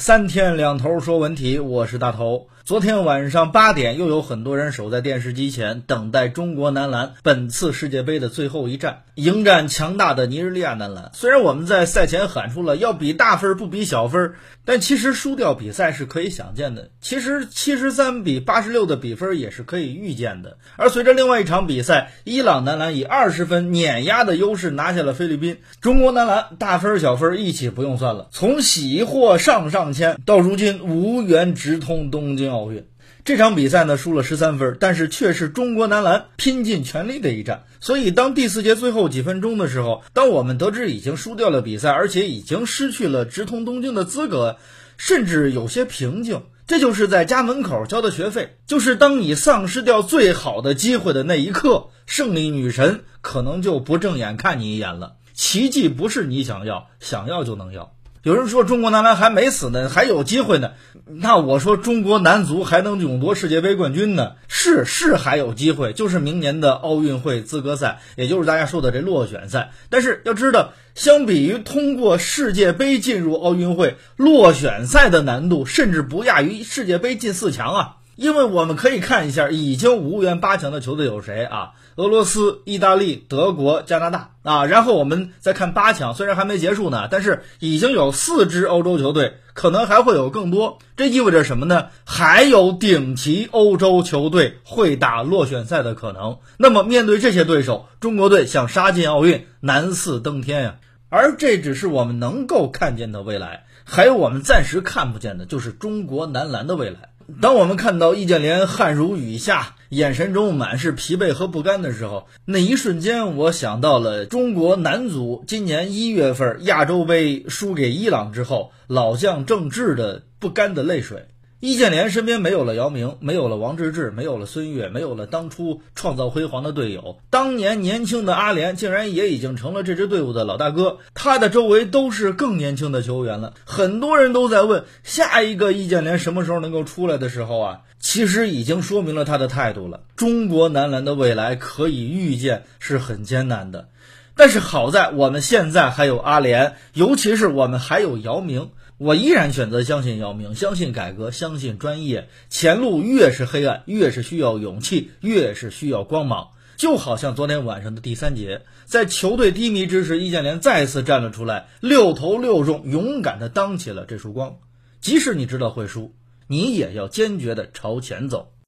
三天两头说文体，我是大头。昨天晚上八点，又有很多人守在电视机前，等待中国男篮本次世界杯的最后一战，迎战强大的尼日利亚男篮。虽然我们在赛前喊出了要比大分不比小分，但其实输掉比赛是可以想见的。其实七十三比八十六的比分也是可以预见的。而随着另外一场比赛，伊朗男篮以二十分碾压的优势拿下了菲律宾，中国男篮大分小分一起不用算了，从喜获上上签到如今无缘直通东京奥。运这场比赛呢输了十三分，但是却是中国男篮拼尽全力的一战。所以当第四节最后几分钟的时候，当我们得知已经输掉了比赛，而且已经失去了直通东京的资格，甚至有些平静。这就是在家门口交的学费，就是当你丧失掉最好的机会的那一刻，胜利女神可能就不正眼看你一眼了。奇迹不是你想要，想要就能要。有人说中国男篮还没死呢，还有机会呢。那我说中国男足还能勇夺世界杯冠军呢？是是还有机会，就是明年的奥运会资格赛，也就是大家说的这落选赛。但是要知道，相比于通过世界杯进入奥运会，落选赛的难度甚至不亚于世界杯进四强啊。因为我们可以看一下已经无缘八强的球队有谁啊？俄罗斯、意大利、德国、加拿大啊。然后我们再看八强，虽然还没结束呢，但是已经有四支欧洲球队，可能还会有更多。这意味着什么呢？还有顶级欧洲球队会打落选赛的可能。那么面对这些对手，中国队想杀进奥运难似登天呀。而这只是我们能够看见的未来，还有我们暂时看不见的，就是中国男篮的未来。当我们看到易建联汗如雨下，眼神中满是疲惫和不甘的时候，那一瞬间，我想到了中国男足今年一月份亚洲杯输给伊朗之后，老将郑智的不甘的泪水。易建联身边没有了姚明，没有了王治郅，没有了孙悦，没有了当初创造辉煌的队友。当年年轻的阿联竟然也已经成了这支队伍的老大哥，他的周围都是更年轻的球员了。很多人都在问，下一个易建联什么时候能够出来的时候啊，其实已经说明了他的态度了。中国男篮的未来可以预见是很艰难的，但是好在我们现在还有阿联，尤其是我们还有姚明。我依然选择相信姚明，相信改革，相信专业。前路越是黑暗，越是需要勇气，越是需要光芒。就好像昨天晚上的第三节，在球队低迷之时，易建联再次站了出来，六投六中，勇敢地当起了这束光。即使你知道会输，你也要坚决地朝前走。